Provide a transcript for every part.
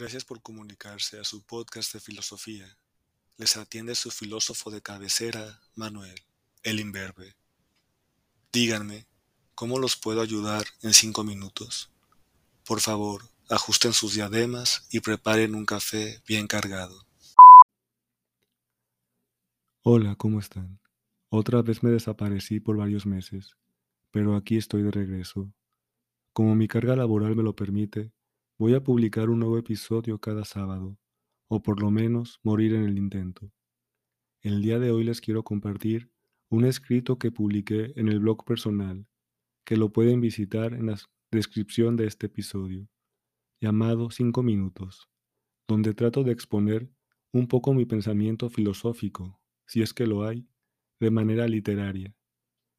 Gracias por comunicarse a su podcast de filosofía. Les atiende su filósofo de cabecera, Manuel, el imberbe. Díganme, ¿cómo los puedo ayudar en cinco minutos? Por favor, ajusten sus diademas y preparen un café bien cargado. Hola, ¿cómo están? Otra vez me desaparecí por varios meses, pero aquí estoy de regreso. Como mi carga laboral me lo permite, voy a publicar un nuevo episodio cada sábado, o por lo menos morir en el intento. El día de hoy les quiero compartir un escrito que publiqué en el blog personal, que lo pueden visitar en la descripción de este episodio, llamado 5 minutos, donde trato de exponer un poco mi pensamiento filosófico, si es que lo hay, de manera literaria.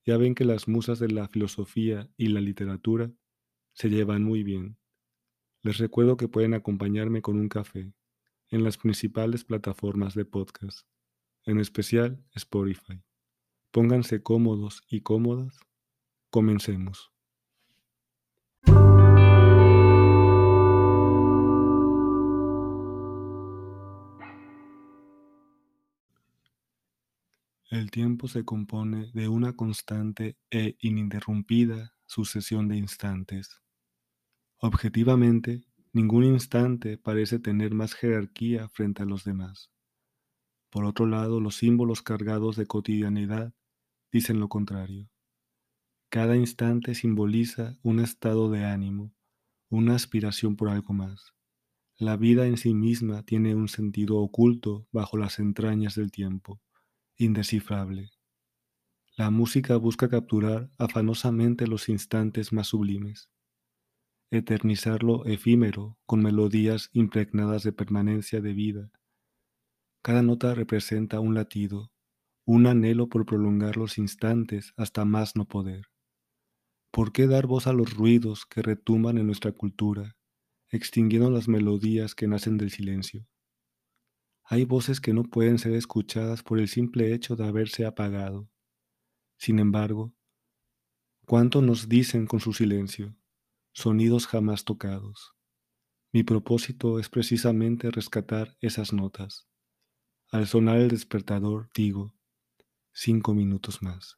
Ya ven que las musas de la filosofía y la literatura se llevan muy bien. Les recuerdo que pueden acompañarme con un café en las principales plataformas de podcast, en especial Spotify. Pónganse cómodos y cómodas. Comencemos. El tiempo se compone de una constante e ininterrumpida sucesión de instantes. Objetivamente, ningún instante parece tener más jerarquía frente a los demás. Por otro lado, los símbolos cargados de cotidianidad dicen lo contrario. Cada instante simboliza un estado de ánimo, una aspiración por algo más. La vida en sí misma tiene un sentido oculto bajo las entrañas del tiempo indescifrable. La música busca capturar afanosamente los instantes más sublimes, eternizar lo efímero con melodías impregnadas de permanencia de vida. Cada nota representa un latido, un anhelo por prolongar los instantes hasta más no poder. ¿Por qué dar voz a los ruidos que retumban en nuestra cultura, extinguiendo las melodías que nacen del silencio? Hay voces que no pueden ser escuchadas por el simple hecho de haberse apagado. Sin embargo, ¿cuánto nos dicen con su silencio? Sonidos jamás tocados. Mi propósito es precisamente rescatar esas notas. Al sonar el despertador, digo, cinco minutos más.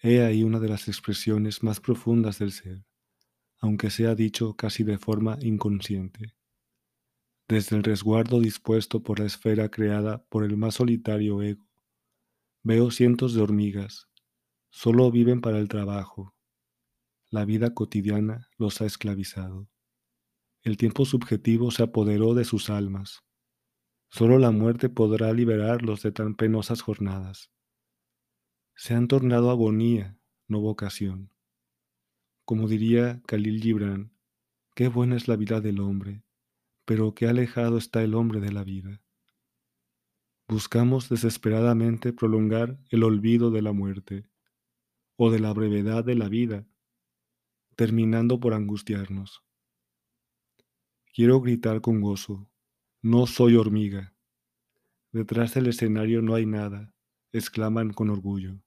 He ahí una de las expresiones más profundas del ser, aunque sea dicho casi de forma inconsciente desde el resguardo dispuesto por la esfera creada por el más solitario ego. Veo cientos de hormigas, solo viven para el trabajo. La vida cotidiana los ha esclavizado. El tiempo subjetivo se apoderó de sus almas. Solo la muerte podrá liberarlos de tan penosas jornadas. Se han tornado agonía, no vocación. Como diría Khalil Gibran, qué buena es la vida del hombre, pero qué alejado está el hombre de la vida. Buscamos desesperadamente prolongar el olvido de la muerte o de la brevedad de la vida, terminando por angustiarnos. Quiero gritar con gozo, no soy hormiga. Detrás del escenario no hay nada, exclaman con orgullo.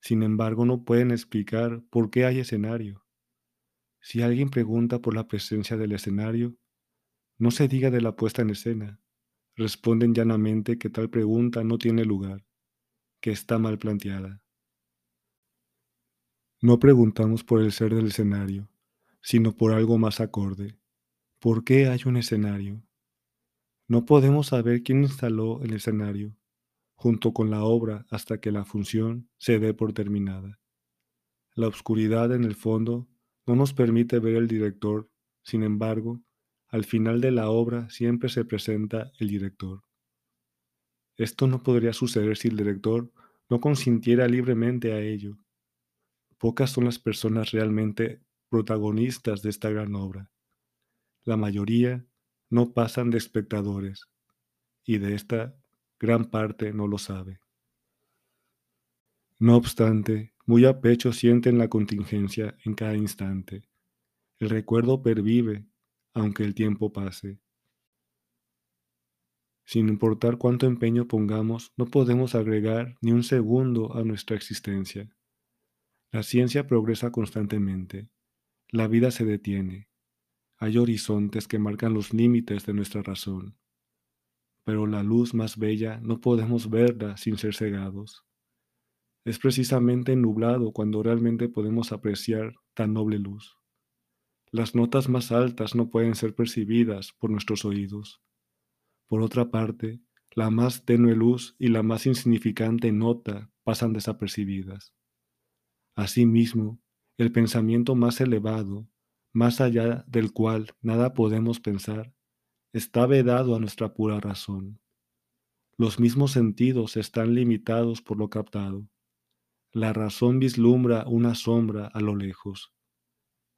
Sin embargo, no pueden explicar por qué hay escenario. Si alguien pregunta por la presencia del escenario, no se diga de la puesta en escena. Responden llanamente que tal pregunta no tiene lugar, que está mal planteada. No preguntamos por el ser del escenario, sino por algo más acorde. ¿Por qué hay un escenario? No podemos saber quién instaló el escenario, junto con la obra hasta que la función se dé por terminada. La oscuridad en el fondo no nos permite ver el director, sin embargo, al final de la obra siempre se presenta el director. Esto no podría suceder si el director no consintiera libremente a ello. Pocas son las personas realmente protagonistas de esta gran obra. La mayoría no pasan de espectadores, y de esta gran parte no lo sabe. No obstante, muy a pecho sienten la contingencia en cada instante. El recuerdo pervive aunque el tiempo pase. Sin importar cuánto empeño pongamos, no podemos agregar ni un segundo a nuestra existencia. La ciencia progresa constantemente. La vida se detiene. Hay horizontes que marcan los límites de nuestra razón, pero la luz más bella no podemos verla sin ser cegados. Es precisamente nublado cuando realmente podemos apreciar tan noble luz. Las notas más altas no pueden ser percibidas por nuestros oídos. Por otra parte, la más tenue luz y la más insignificante nota pasan desapercibidas. Asimismo, el pensamiento más elevado, más allá del cual nada podemos pensar, está vedado a nuestra pura razón. Los mismos sentidos están limitados por lo captado. La razón vislumbra una sombra a lo lejos.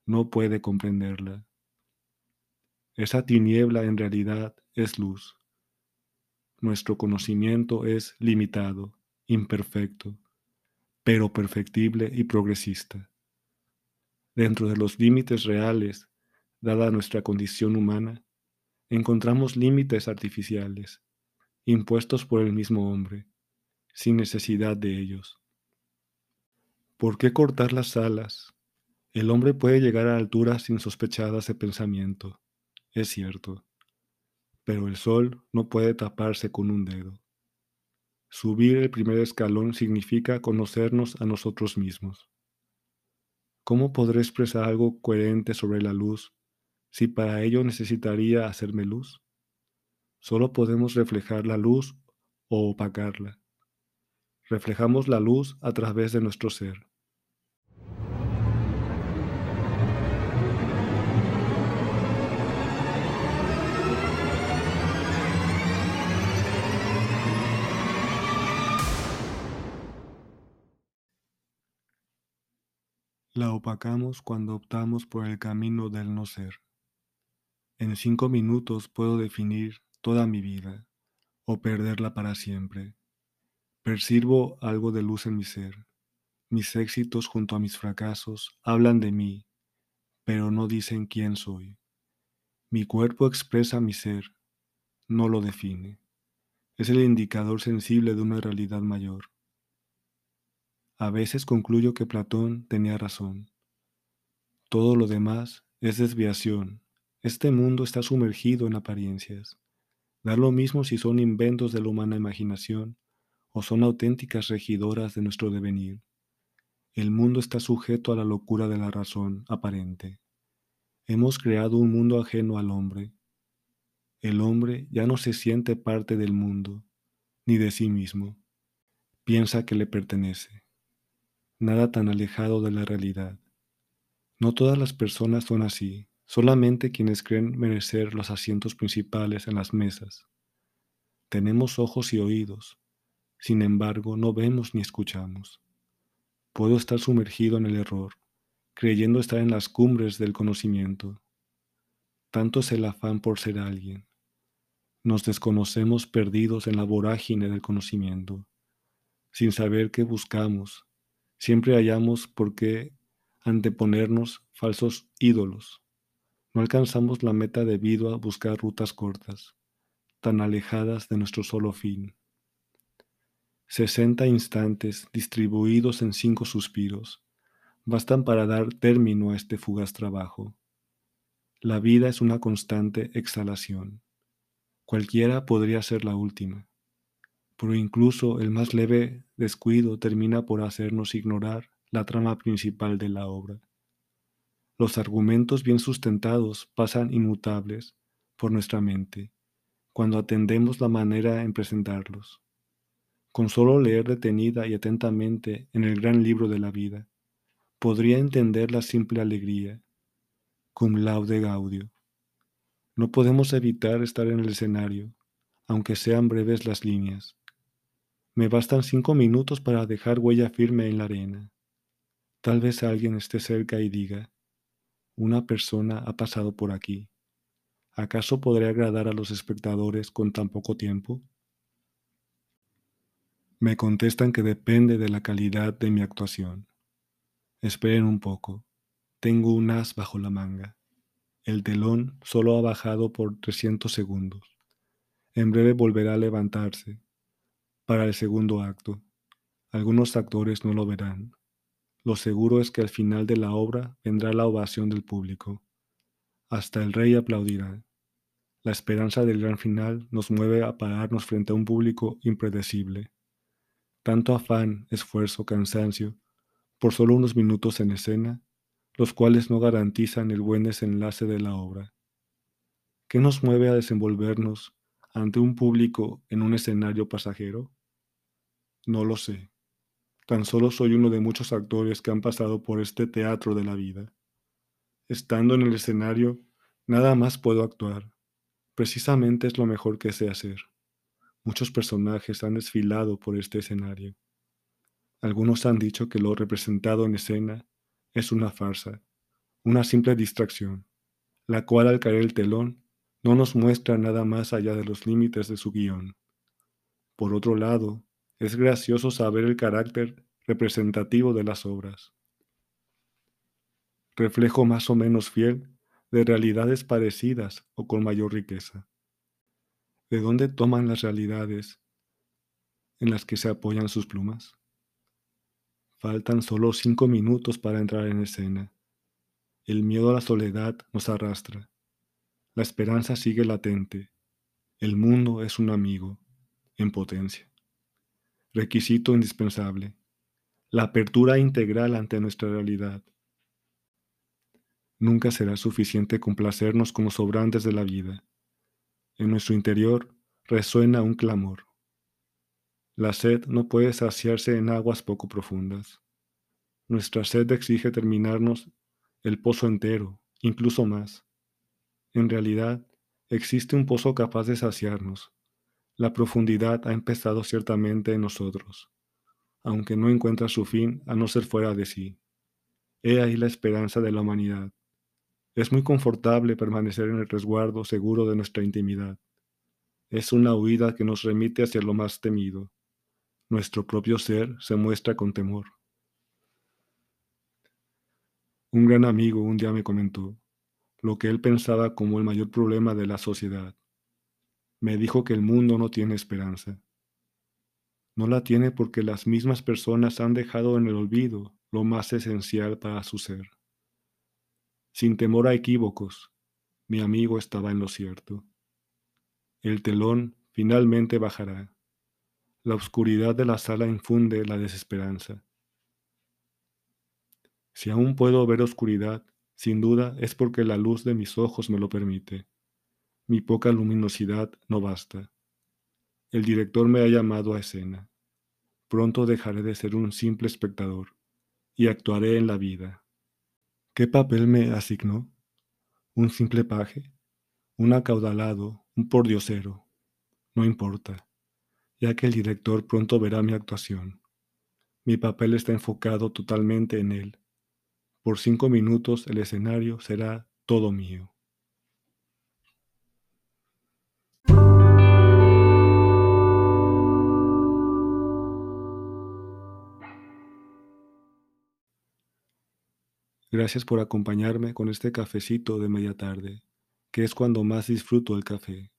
No puede comprenderla. Esa tiniebla en realidad es luz. Nuestro conocimiento es limitado, imperfecto, pero perfectible y progresista. Dentro de los límites reales, dada nuestra condición humana, encontramos límites artificiales, impuestos por el mismo hombre, sin necesidad de ellos. ¿Por qué cortar las alas? El hombre puede llegar a alturas insospechadas de pensamiento, es cierto, pero el sol no puede taparse con un dedo. Subir el primer escalón significa conocernos a nosotros mismos. ¿Cómo podré expresar algo coherente sobre la luz si para ello necesitaría hacerme luz? Solo podemos reflejar la luz o opacarla. Reflejamos la luz a través de nuestro ser. La opacamos cuando optamos por el camino del no ser. En cinco minutos puedo definir toda mi vida o perderla para siempre. Percibo algo de luz en mi ser. Mis éxitos junto a mis fracasos hablan de mí, pero no dicen quién soy. Mi cuerpo expresa mi ser, no lo define. Es el indicador sensible de una realidad mayor. A veces concluyo que Platón tenía razón. Todo lo demás es desviación. Este mundo está sumergido en apariencias. Da lo mismo si son inventos de la humana imaginación o son auténticas regidoras de nuestro devenir. El mundo está sujeto a la locura de la razón aparente. Hemos creado un mundo ajeno al hombre. El hombre ya no se siente parte del mundo, ni de sí mismo. Piensa que le pertenece nada tan alejado de la realidad. No todas las personas son así, solamente quienes creen merecer los asientos principales en las mesas. Tenemos ojos y oídos, sin embargo no vemos ni escuchamos. Puedo estar sumergido en el error, creyendo estar en las cumbres del conocimiento. Tanto es el afán por ser alguien. Nos desconocemos perdidos en la vorágine del conocimiento, sin saber qué buscamos Siempre hallamos por qué anteponernos falsos ídolos. No alcanzamos la meta debido a buscar rutas cortas, tan alejadas de nuestro solo fin. Sesenta instantes distribuidos en cinco suspiros bastan para dar término a este fugaz trabajo. La vida es una constante exhalación. Cualquiera podría ser la última pero incluso el más leve descuido termina por hacernos ignorar la trama principal de la obra. Los argumentos bien sustentados pasan inmutables por nuestra mente cuando atendemos la manera en presentarlos. Con solo leer detenida y atentamente en el gran libro de la vida, podría entender la simple alegría, cum laude gaudio. No podemos evitar estar en el escenario, aunque sean breves las líneas. Me bastan cinco minutos para dejar huella firme en la arena. Tal vez alguien esté cerca y diga, una persona ha pasado por aquí. ¿Acaso podré agradar a los espectadores con tan poco tiempo? Me contestan que depende de la calidad de mi actuación. Esperen un poco. Tengo un as bajo la manga. El telón solo ha bajado por 300 segundos. En breve volverá a levantarse para el segundo acto. Algunos actores no lo verán. Lo seguro es que al final de la obra vendrá la ovación del público. Hasta el rey aplaudirá. La esperanza del gran final nos mueve a pararnos frente a un público impredecible. Tanto afán, esfuerzo, cansancio, por solo unos minutos en escena, los cuales no garantizan el buen desenlace de la obra. ¿Qué nos mueve a desenvolvernos ante un público en un escenario pasajero? No lo sé. Tan solo soy uno de muchos actores que han pasado por este teatro de la vida. Estando en el escenario, nada más puedo actuar. Precisamente es lo mejor que sé hacer. Muchos personajes han desfilado por este escenario. Algunos han dicho que lo representado en escena es una farsa, una simple distracción, la cual al caer el telón no nos muestra nada más allá de los límites de su guion. Por otro lado, es gracioso saber el carácter representativo de las obras reflejo más o menos fiel de realidades parecidas o con mayor riqueza. ¿De dónde toman las realidades en las que se apoyan sus plumas? Faltan solo cinco minutos para entrar en escena. El miedo a la soledad nos arrastra. La esperanza sigue latente. El mundo es un amigo, en potencia. Requisito indispensable. La apertura integral ante nuestra realidad Nunca será suficiente complacernos con sobrantes de la vida. En nuestro interior resuena un clamor. La sed no puede saciarse en aguas poco profundas. Nuestra sed exige terminarnos el pozo entero, incluso más. En realidad, existe un pozo capaz de saciarnos. La profundidad ha empezado ciertamente en nosotros, aunque no encuentra su fin a no ser fuera de sí. He ahí la esperanza de la humanidad. Es muy confortable permanecer en el resguardo seguro de nuestra intimidad. Es una huida que nos remite hacia lo más temido. Nuestro propio ser se muestra con temor. Un gran amigo un día me comentó lo que él pensaba como el mayor problema de la sociedad. Me dijo que el mundo no tiene esperanza. No la tiene porque las mismas personas han dejado en el olvido lo más esencial para su ser. Sin temor a equívocos, mi amigo estaba en lo cierto. El telón finalmente bajará. La oscuridad de la sala infunde la desesperanza. Si aún puedo ver oscuridad, sin duda es porque la luz de mis ojos me lo permite. Mi poca luminosidad no basta. El director me ha llamado a escena. Pronto dejaré de ser un simple espectador y actuaré en la vida. ¿Qué papel me asignó? ¿Un simple paje? ¿Un acaudalado? ¿Un pordiosero? No importa, ya que el director pronto verá mi actuación. Mi papel está enfocado totalmente en él. Por cinco minutos el escenario será todo mío. Gracias por acompañarme con este cafecito de media tarde, que es cuando más disfruto el café.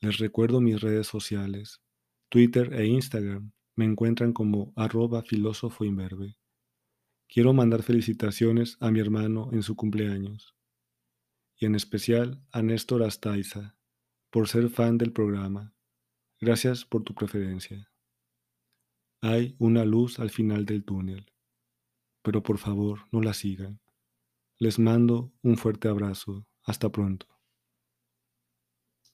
Les recuerdo mis redes sociales. Twitter e Instagram me encuentran como arroba filósofo imberbe. Quiero mandar felicitaciones a mi hermano en su cumpleaños, y en especial a Néstor Astaiza, por ser fan del programa. Gracias por tu preferencia. Hay una luz al final del túnel pero por favor no la sigan. Les mando un fuerte abrazo. Hasta pronto.